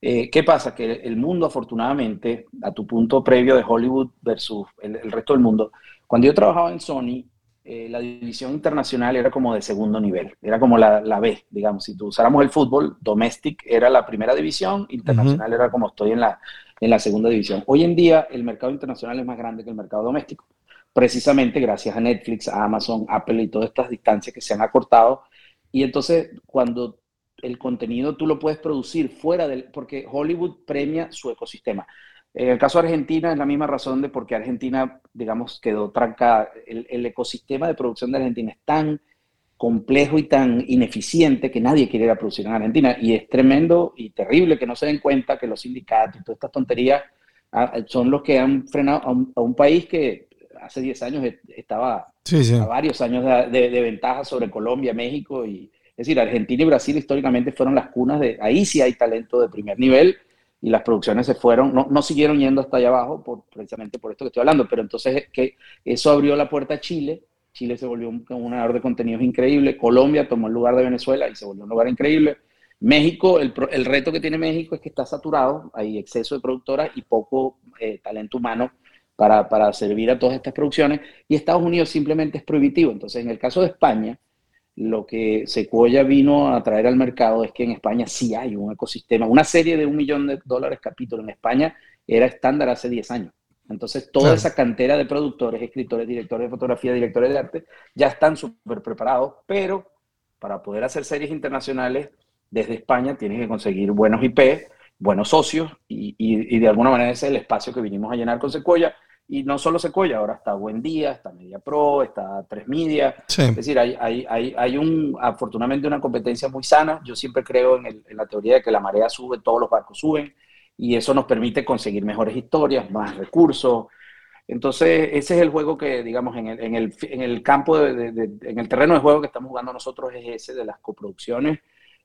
Eh, ¿Qué pasa? Que el mundo, afortunadamente, a tu punto previo de Hollywood versus el, el resto del mundo, cuando yo trabajaba en Sony, eh, la división internacional era como de segundo nivel, era como la, la B, digamos. Si tú usáramos el fútbol, domestic era la primera división, internacional era como estoy en la, en la segunda división. Hoy en día el mercado internacional es más grande que el mercado doméstico, precisamente gracias a Netflix, a Amazon, Apple y todas estas distancias que se han acortado. Y entonces cuando el contenido tú lo puedes producir fuera del, porque Hollywood premia su ecosistema. En el caso de Argentina es la misma razón de por qué Argentina, digamos, quedó trancada. El, el ecosistema de producción de Argentina es tan complejo y tan ineficiente que nadie quiere ir a producir en Argentina. Y es tremendo y terrible que no se den cuenta que los sindicatos y todas estas tonterías ah, son los que han frenado a un, a un país que hace 10 años e- estaba Sí, sí. a varios años de, de- de ventaja sobre Colombia, México y es decir, Argentina y Brasil históricamente fueron las cunas de ahí sí hay talento de primer nivel y las producciones se fueron, no, no siguieron yendo hasta allá abajo por, precisamente por esto que estoy hablando, pero entonces que eso abrió la puerta a Chile, Chile se volvió un, un de contenidos increíble, Colombia tomó el lugar de Venezuela y se volvió un lugar increíble, México, el, el reto que tiene México es que está saturado, hay exceso de productoras y poco eh, talento humano para, para servir a todas estas producciones, y Estados Unidos simplemente es prohibitivo. Entonces, en el caso de España, lo que Sequoia vino a traer al mercado es que en España sí hay un ecosistema. Una serie de un millón de dólares capítulo en España era estándar hace 10 años. Entonces, toda Claro. esa cantera de productores, escritores, directores de fotografía, directores de arte, ya están súper preparados, pero para poder hacer series internacionales desde España tienes que conseguir buenos IP, buenos socios, y, y- y de alguna manera ese es el espacio que vinimos a llenar con Sequoia. Y no solo Sequoia, ahora está Buen Día, está Media Pro, está Tres Media, Sí. es decir, hay, hay, hay, hay un, afortunadamente una competencia muy sana. Yo siempre creo en, el- en la teoría de que la marea sube, todos los barcos suben, y eso nos permite conseguir mejores historias, más recursos. Entonces, ese es el juego que, digamos, en el, en el, en el campo, de, de- de- en el terreno de juego que estamos jugando nosotros es ese de las coproducciones,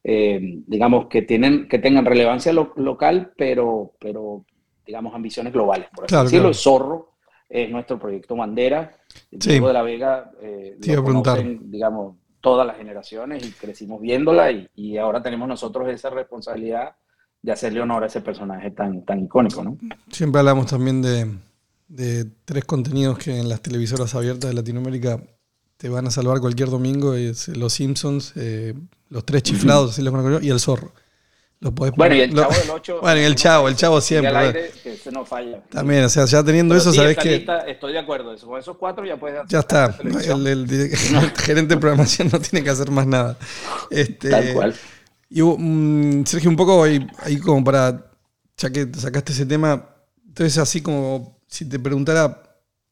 eh, digamos, que, tienen, que tengan relevancia lo- local, pero, pero, digamos, ambiciones globales. Por así Claro, decirlo, claro. Zorro es nuestro proyecto bandera. Sí. Diego de la Vega, eh, lo conocen, digamos, todas las generaciones y crecimos viéndola y, y ahora tenemos nosotros esa responsabilidad de hacerle honor a ese personaje tan, tan icónico, ¿no? Siempre hablamos también de, de tres contenidos que en las televisoras abiertas de Latinoamérica te van a salvar cualquier domingo. Es Los Simpsons, eh, Los Tres Chiflados, así los conozco yo, y El Zorro. Podés Bueno, y el lo- Chavo del 8. Bueno, y el Chavo, el Chavo siempre. Aire, que ese no falla. También, o sea, ya teniendo Pero eso, sí, sabes que lista, estoy de acuerdo. Con esos cuatro ya puedes hacer ya está. el gerente de programación no tiene que hacer más nada. Este, Tal cual. Y mm, Sergio, un poco ahí, ahí como para, ya que sacaste ese tema, entonces así como si te preguntara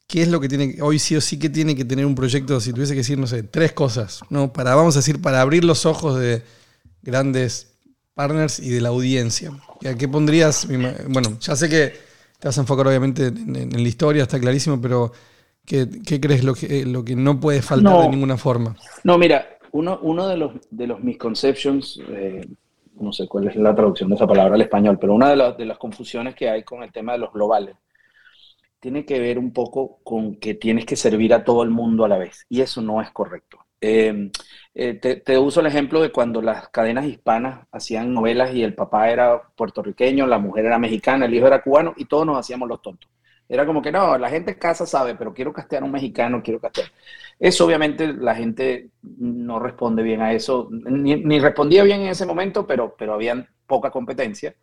qué es lo que tiene, hoy sí o sí que tiene que tener un proyecto, si tuviese que decir, no sé, tres cosas, ¿no? Para, vamos a decir, para abrir los ojos de grandes partners y de la audiencia. ¿Y ¿A qué pondrías? Bueno, ya sé que te vas a enfocar obviamente en, en- en la historia, está clarísimo, pero ¿qué, qué crees lo que, lo que no puede faltar No. de ninguna forma? No, mira, uno, uno de los, de los misconceptions, eh, no sé cuál es la traducción de esa palabra al español, pero una de, las- de las confusiones que hay con el tema de los globales tiene que ver un poco con que tienes que servir a todo el mundo a la vez, y eso no es correcto. Eh, eh, te, te uso el ejemplo de cuando las cadenas hispanas hacían novelas y el papá era puertorriqueño, la mujer era mexicana, el hijo era cubano y todos nos hacíamos los tontos. Era como que no, la gente en casa sabe, pero quiero castear a un mexicano, quiero castear. Eso obviamente la gente no responde bien a eso, ni, ni respondía bien en ese momento, pero, pero había poca competencia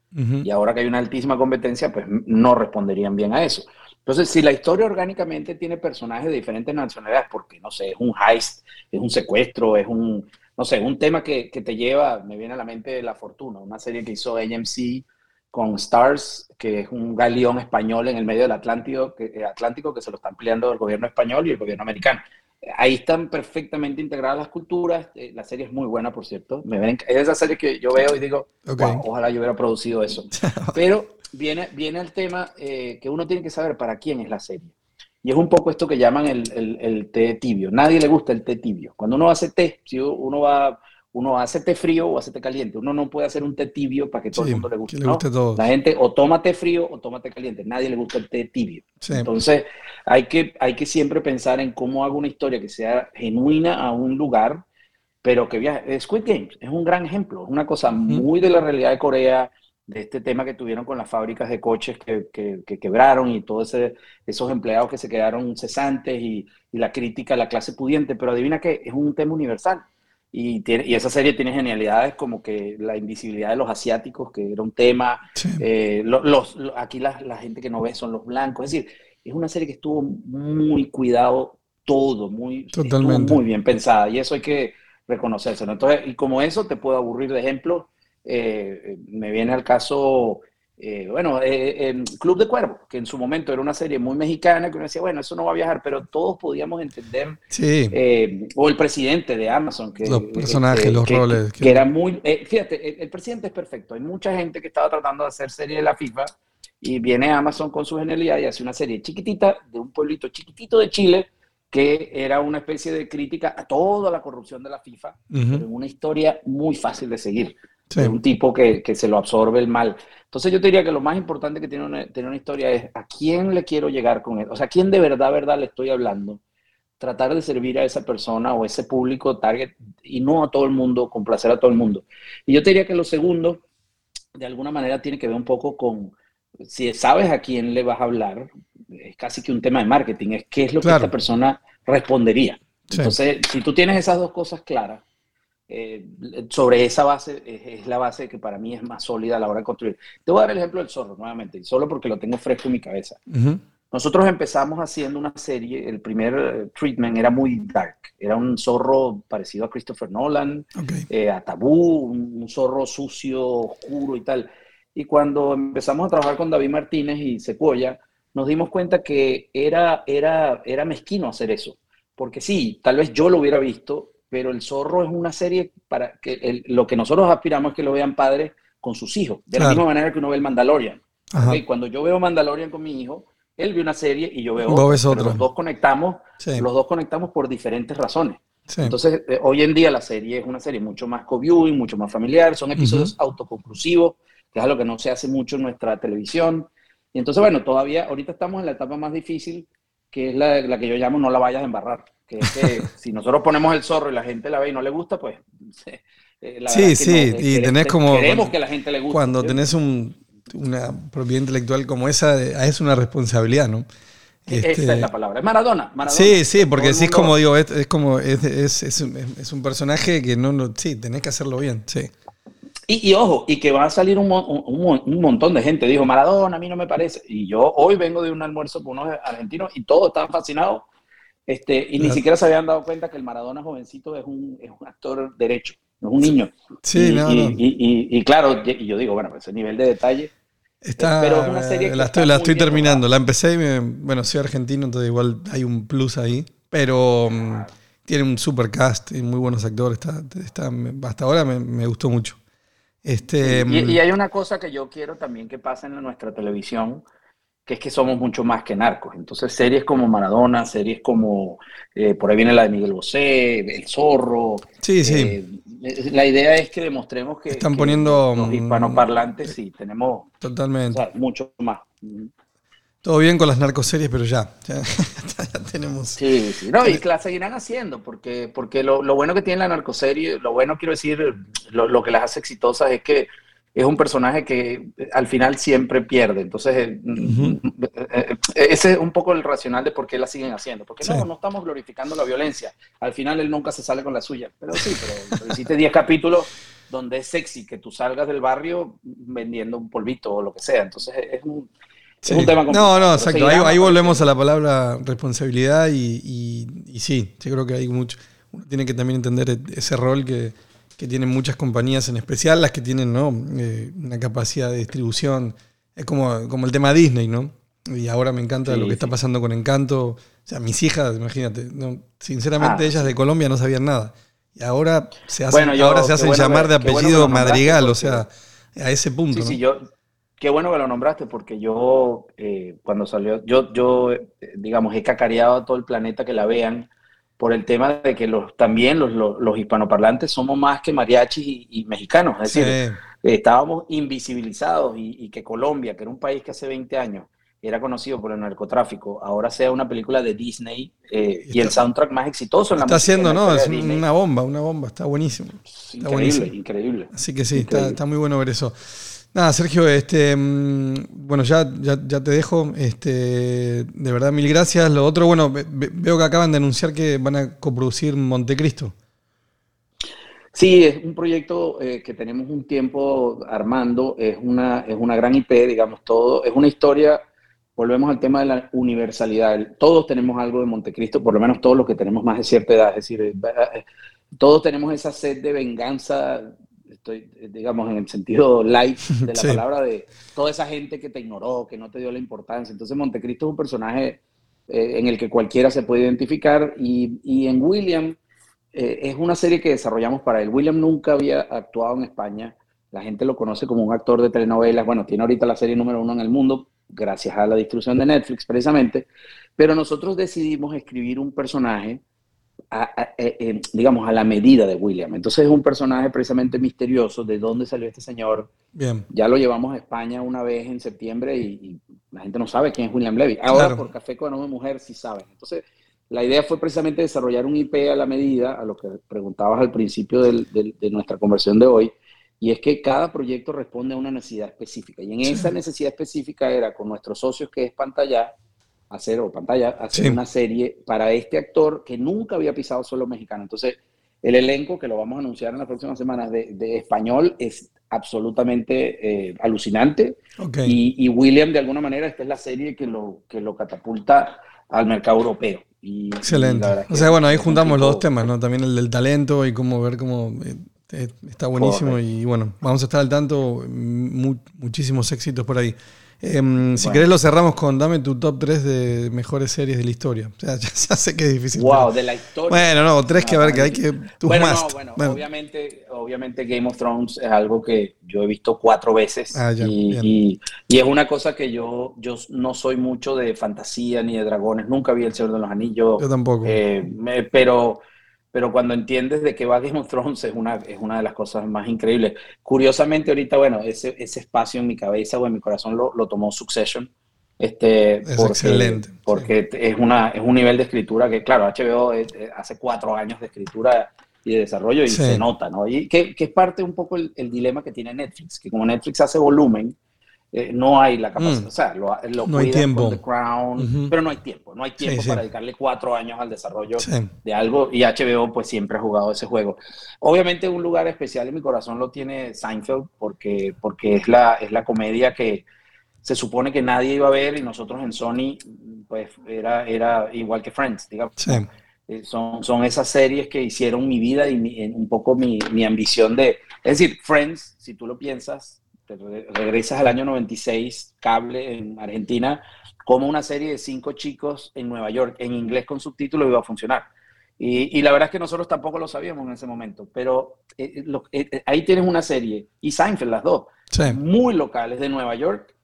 y ahora que hay una altísima competencia, pues no responderían bien a eso. Entonces, si la historia orgánicamente tiene personajes de diferentes nacionalidades, porque no sé, es un heist, es un secuestro, es un, no sé, un tema que, que te lleva, me viene a la mente La Fortuna, una serie que hizo AMC con Stars, que es un galeón español en el medio del Atlántico que, eh, Atlántico que se lo están peleando el gobierno español y el gobierno americano. ahí están perfectamente integradas las culturas. eh, la serie es muy buena, por cierto. Me ven, es de esas series que yo veo y digo, Ok. "Wow, ojalá yo hubiera producido eso. Pero viene, viene el tema eh, que uno tiene que saber para quién es la serie. Y es un poco esto que llaman el, el- el té tibio. Nadie le gusta el té tibio. Cuando uno hace té, si uno va, uno hace té frío o hace té caliente. Uno no puede hacer un té tibio para que todo Sí, el mundo le guste. La gente o toma té frío o toma té caliente. Nadie le gusta el té tibio. Sí. Entonces, hay que, hay que siempre pensar en cómo hago una historia que sea genuina a un lugar, pero que viaje. Squid Games es un gran ejemplo, es una cosa muy de la realidad de Corea, de este tema que tuvieron con las fábricas de coches que, que- que quebraron y todos esos empleados que se quedaron cesantes y, y la crítica a la clase pudiente, pero adivina que es un tema universal. Y, tiene, y esa serie tiene genialidades como que la invisibilidad de los asiáticos, que era un tema, Sí. eh, lo- los, lo- aquí la, la gente que no ve son los blancos. Es decir, es una serie que estuvo muy cuidado todo, muy, Totalmente. muy bien pensada. Y eso hay que reconocérselo. Entonces, y como eso, te puedo aburrir de ejemplos. Eh, me viene al caso, eh, bueno, eh, eh, Club de Cuervos, que en su momento era una serie muy mexicana, que uno decía, bueno, eso no va a viajar, pero todos podíamos entender Sí. o el presidente de Amazon, que, Los personajes, los que- roles, que, que- era muy, fíjate, el, el presidente es perfecto. Hay mucha gente que estaba tratando de hacer serie de la FIFA y viene Amazon con su genialidad y hace una serie chiquitita de un pueblito chiquitito de Chile que era una especie de crítica a toda la corrupción de la FIFA, pero una historia muy fácil de seguir Sí. de un tipo que, que se lo absorbe el mal. Entonces yo te diría que lo más importante que tiene una, tener una historia es a quién le quiero llegar con él. O sea, a quién de verdad, verdad le estoy hablando. Tratar de servir a esa persona o ese público target y no a todo el mundo, complacer a todo el mundo. Y yo te diría que lo segundo, de alguna manera, tiene que ver un poco con, si sabes a quién le vas a hablar, es casi que un tema de marketing, es qué es lo Claro. que esta persona respondería. Sí. Entonces, si tú tienes esas dos cosas claras, eh, sobre esa base es, es la base que para mí es más sólida a la hora de construir. Te voy a dar el ejemplo del zorro nuevamente, solo porque lo tengo fresco en mi cabeza. Nosotros empezamos haciendo una serie, el primer eh, treatment era muy dark, era un zorro parecido a Christopher Nolan, eh, a Tabú, un, un zorro sucio, oscuro y tal. Y cuando empezamos a trabajar con David Martínez y Secuoya, nos dimos cuenta que era, era, era mezquino hacer eso. Porque sí, tal vez yo lo hubiera visto, pero El Zorro es una serie para que el- lo que nosotros aspiramos es que lo vean padres con sus hijos, de la Claro. misma manera que uno ve el Mandalorian. Ajá. ¿ok? Cuando yo veo Mandalorian con mi hijo, él ve una serie y yo veo otra, pero los dos conectamos, Sí. los dos conectamos por diferentes razones. Sí. Entonces, eh, hoy en día la serie es una serie mucho más co-viewing, mucho más familiar, son episodios autoconclusivos, que es algo que no se hace mucho en nuestra televisión. Y entonces, bueno, todavía, ahorita estamos en la etapa más difícil, que es la, la que yo llamo no la vayas a embarrar, que es que si nosotros ponemos el zorro y la gente la ve y no le gusta, pues... eh, la Sí, es que sí, no, y quere- tenés como- Queremos que la gente le guste. Cuando ¿entiendes? tenés un- una propiedad intelectual como esa, eh, es una responsabilidad, ¿no? Esa Este, es la palabra. Es Maradona. Maradona. Sí, sí, porque sí es como digo, es, es como es, es, es un, es un personaje que no, no, sí, tenés que hacerlo bien, sí. Y, y ojo, y que va a salir un, un, un montón de gente. Dijo, Maradona, a mí no me parece. Y yo hoy vengo de un almuerzo con unos argentinos y todos estaban fascinados. Este, y ni Claro. siquiera se habían dado cuenta que el Maradona jovencito es un, es un actor derecho, no es un niño. Sí, y, no, y, no. y- claro, y yo digo, bueno, ese nivel de detalle. Está, Pero es una serie que la estoy, la estoy terminando, la empecé y me- bueno, soy argentino, entonces igual hay un plus ahí, pero mm, tiene un super cast y muy buenos actores, está, está- hasta ahora me, me gustó mucho. Este, Y, mm, y hay una cosa que yo quiero también que pase en nuestra televisión, que es que somos mucho más que narcos. Entonces, series como Maradona, series como, eh, por ahí viene la de Miguel Bosé, El Zorro. Sí, sí. eh, la idea es que demostremos que, Están que poniendo, los mm, hispanoparlantes sí tenemos o totalmente. sea, mucho más. Mm. Todo bien con las narcoseries, pero ya, ya, ya tenemos... Sí, sí, no, y que la seguirán haciendo, porque, porque lo, lo bueno que tiene la narcoserie, lo bueno quiero decir, lo, lo que las hace exitosas es que es un personaje que eh, al final siempre pierde. Entonces, eh, Ujú. eh, ese es un poco el racional de por qué la siguen haciendo. Porque Sí. no, no estamos glorificando la violencia. Al final él nunca se sale con la suya. Pero sí, pero, pero hiciste 10 capítulos donde es sexy que tú salgas del barrio vendiendo un polvito o lo que sea. Entonces, es un, Sí. es un tema complicado. No, no, exacto. Ahí, volvemos a la palabra responsabilidad y, y- y sí, yo creo que hay mucho. Uno tiene que también entender e- ese rol que, que tienen muchas compañías, en especial las que tienen ¿no? Eh, una capacidad de distribución. Es como, como el tema Disney, ¿no? Y ahora me encanta Sí, lo que está pasando con Encanto. O sea, mis hijas, imagínate, no, sinceramente Ah, ellas de Colombia no sabían nada. Y ahora se hacen, Bueno, yo- ahora se hacen bueno llamar que- de bueno apellido Madrigal, o sea, a ese punto. Sí, sí, yo, qué bueno que lo nombraste porque yo, eh, cuando salió, yo, yo, eh, digamos, he cacareado a todo el planeta que la vean por el tema de que los, también los, los, los hispanoparlantes somos más que mariachis y, y mexicanos, es Sí, decir, estábamos invisibilizados y, y que Colombia, que era un país que hace 20 años era conocido por el narcotráfico, ahora sea una película de Disney eh, y, Está- el soundtrack más exitoso en la está haciendo, ¿no? Es una bomba, una bomba, está buenísimo. Increíble, buenísimo. increíble. Así que sí, está, está muy bueno ver eso. Nada, Sergio, este, mm, bueno, ya, ya, ya te dejo. Este, de verdad, mil gracias. Lo otro, bueno, ve- ve- veo que acaban de anunciar que van a coproducir Montecristo. Sí, es un proyecto eh, que tenemos un tiempo armando, es una, es una gran IP, digamos, todo, es una historia, volvemos al tema de la universalidad, todos tenemos algo de Montecristo, por lo menos todos los que tenemos más de cierta edad, es decir, eh, eh, todos tenemos esa sed de venganza, estoy, eh, digamos, en el sentido light de la Sí. palabra, de toda esa gente que te ignoró, que no te dio la importancia, entonces Montecristo es un personaje eh, en el que cualquiera se puede identificar y, y en William eh, es una serie que desarrollamos para él. William nunca había actuado en España. La gente lo conoce como un actor de telenovelas. Bueno, tiene ahorita la serie número uno en el mundo, gracias a la distribución de Netflix, precisamente. Pero nosotros decidimos escribir un personaje, a- a- eh, eh, digamos, a la medida de William. Entonces es un personaje precisamente misterioso. ¿De dónde salió este señor? Bien. Ya lo llevamos a España una vez en septiembre y, y la gente no sabe quién es William Levy. Ahora Claro. por Café con de Mujer sí saben. Entonces, la idea fue precisamente desarrollar un IP a la medida, a lo que preguntabas al principio del- del- de nuestra conversión de hoy, y es que cada proyecto responde a una necesidad específica. Y en esa necesidad específica era con nuestros socios, que es Pantalla, hacer, o Pantalla, hacer Sí. una serie para este actor que nunca había pisado suelo mexicano. Entonces, el elenco, que lo vamos a anunciar en las próximas semanas, de, de español, es absolutamente eh, alucinante. Ok. Y, y William, de alguna manera, esta es la serie que lo, que lo catapulta al mercado europeo. Y, y Excelente. es O sea, bueno, ahí juntamos los tipo- dos temas, ¿no? También el del talento y cómo ver cómo eh, eh, está buenísimo. Y bueno, vamos a estar al tanto. mu- muchísimos éxitos por ahí. Em, Si Bueno. querés, lo cerramos con dame tu top 3 de mejores series de la historia. O sea, ya, ya sé que es difícil. Wow, pero- de la historia. Bueno, no, tres que a ver, que hay que. Bueno, no, bueno, Bueno, Obviamente, obviamente Game of Thrones es algo que yo he visto cuatro veces Ah, ya, y, y- y es una cosa que yo, yo no soy mucho de fantasía ni de dragones, nunca vi El Señor de los Anillos, yo tampoco. eh, me- pero, pero cuando entiendes de qué va Game of Thrones es una, es una de las cosas más increíbles. Curiosamente ahorita, bueno, ese, ese espacio en mi cabeza o en mi corazón lo, lo tomó Succession. Este, Es porque, excelente, Porque es, una, es un nivel de escritura que, claro, HBO es- hace cuatro años de escritura y de desarrollo y Sí. se nota, ¿no? Y que, que es parte un poco el, el dilema que tiene Netflix, que como Netflix hace volumen, eh, no hay la capacidad, Mm. o sea, lo, lo No hay tiempo. con The Crown, Ujú. pero no hay tiempo, no hay tiempo sí. para dedicarle cuatro años al desarrollo Sí. de algo y HBO pues siempre ha jugado ese juego. Obviamente un lugar especial en mi corazón lo tiene Seinfeld porque, porque es, la, es la comedia que se supone que nadie iba a ver y nosotros en Sony pues era, era igual que Friends, digamos. Sí. Eh, Son, son esas series que hicieron mi vida y mi- un poco mi, mi ambición de... Es decir, Friends, si tú lo piensas, te regresas al año 96, cable en Argentina, como una serie de cinco chicos en Nueva York, en inglés con subtítulos, iba a funcionar. Y, y la verdad es que nosotros tampoco lo sabíamos en ese momento, pero eh, eh, lo- eh, ahí tienes una serie, y Seinfeld, las dos, Sí. muy locales de Nueva York,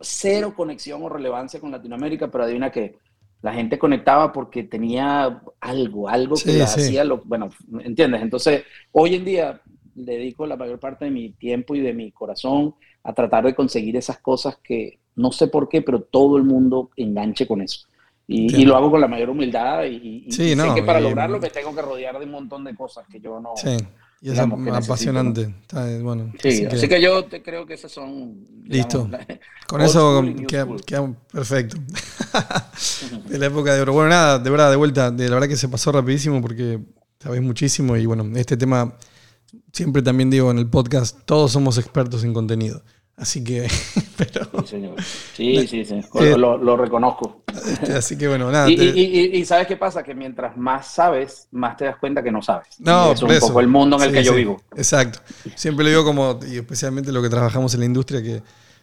cero conexión o relevancia con Latinoamérica, pero adivina que la gente conectaba porque tenía algo, algo que Sí, la sí. hacía, lo, bueno, ¿entiendes? Entonces, hoy en día dedico la mayor parte de mi tiempo y de mi corazón a tratar de conseguir esas cosas que no sé por qué, pero todo el mundo enganche con eso. Y, y lo hago con la mayor humildad y, y- Sí, sé no, que para y- lograrlo me tengo que rodear de un montón de cosas que yo no... Sí. Y es que apasionante. Bueno, Sí, así así, que- que, yo te creo que esas son... Listo. digamos, Con eso queda, queda perfecto. de la época de oro. Bueno, nada, de verdad, de vuelta, de la verdad que se pasó rapidísimo porque sabés muchísimo y bueno, este tema, siempre también digo en el podcast, todos somos expertos en contenido. Así que, pero, Sí, señor. Sí, sí, sí. Eh, Lo, lo reconozco. este, así que bueno, nada. Y, te- y- y- y ¿sabes qué pasa? Que mientras más sabes, más te das cuenta que no sabes. No, es un eso. poco el mundo en el Sí, que yo vivo. Exacto. Siempre lo digo como, y especialmente lo que trabajamos en la industria, que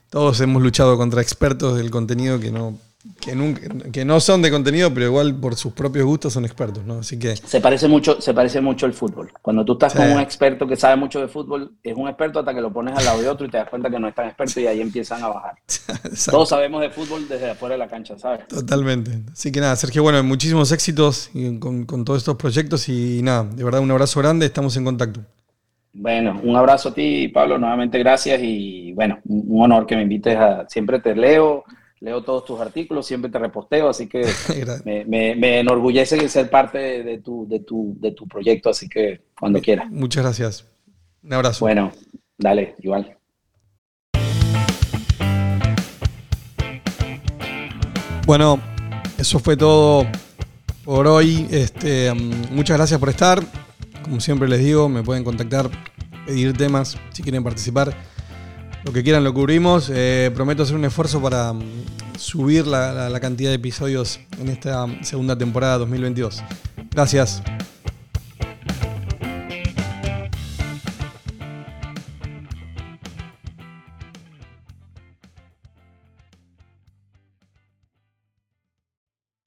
todos hemos luchado contra expertos del contenido que no, que nunca, que no son de contenido, pero igual por sus propios gustos son expertos, ¿no? Así que Se parece mucho, se parece mucho el fútbol. Cuando tú estás Sí. con un experto que sabe mucho de fútbol, es un experto hasta que lo pones al lado de otro y te das cuenta que no es tan experto y ahí empiezan a bajar. exacto, Todos sabemos de fútbol desde afuera de la cancha, ¿sabes? totalmente. Así que nada, Sergio, bueno, muchísimos éxitos con, con todos estos proyectos y nada, de verdad un abrazo grande, estamos en contacto. Bueno, un abrazo a ti, Pablo, nuevamente gracias y bueno, un honor que me invites a... Siempre te leo, leo todos tus artículos, siempre te reposteo, así que me, me- me enorgullece ser parte de, de tu, de, tu, de tu proyecto, así que cuando quieras. Muchas gracias. Un abrazo. Bueno, dale, igual. Bueno, eso fue todo por hoy. Este, mm, muchas gracias por estar. Como siempre les digo, me pueden contactar, pedir temas si quieren participar. Lo que quieran lo cubrimos. Eh, prometo hacer un esfuerzo para mm, subir la, la- la cantidad de episodios en esta segunda temporada 2022. Gracias.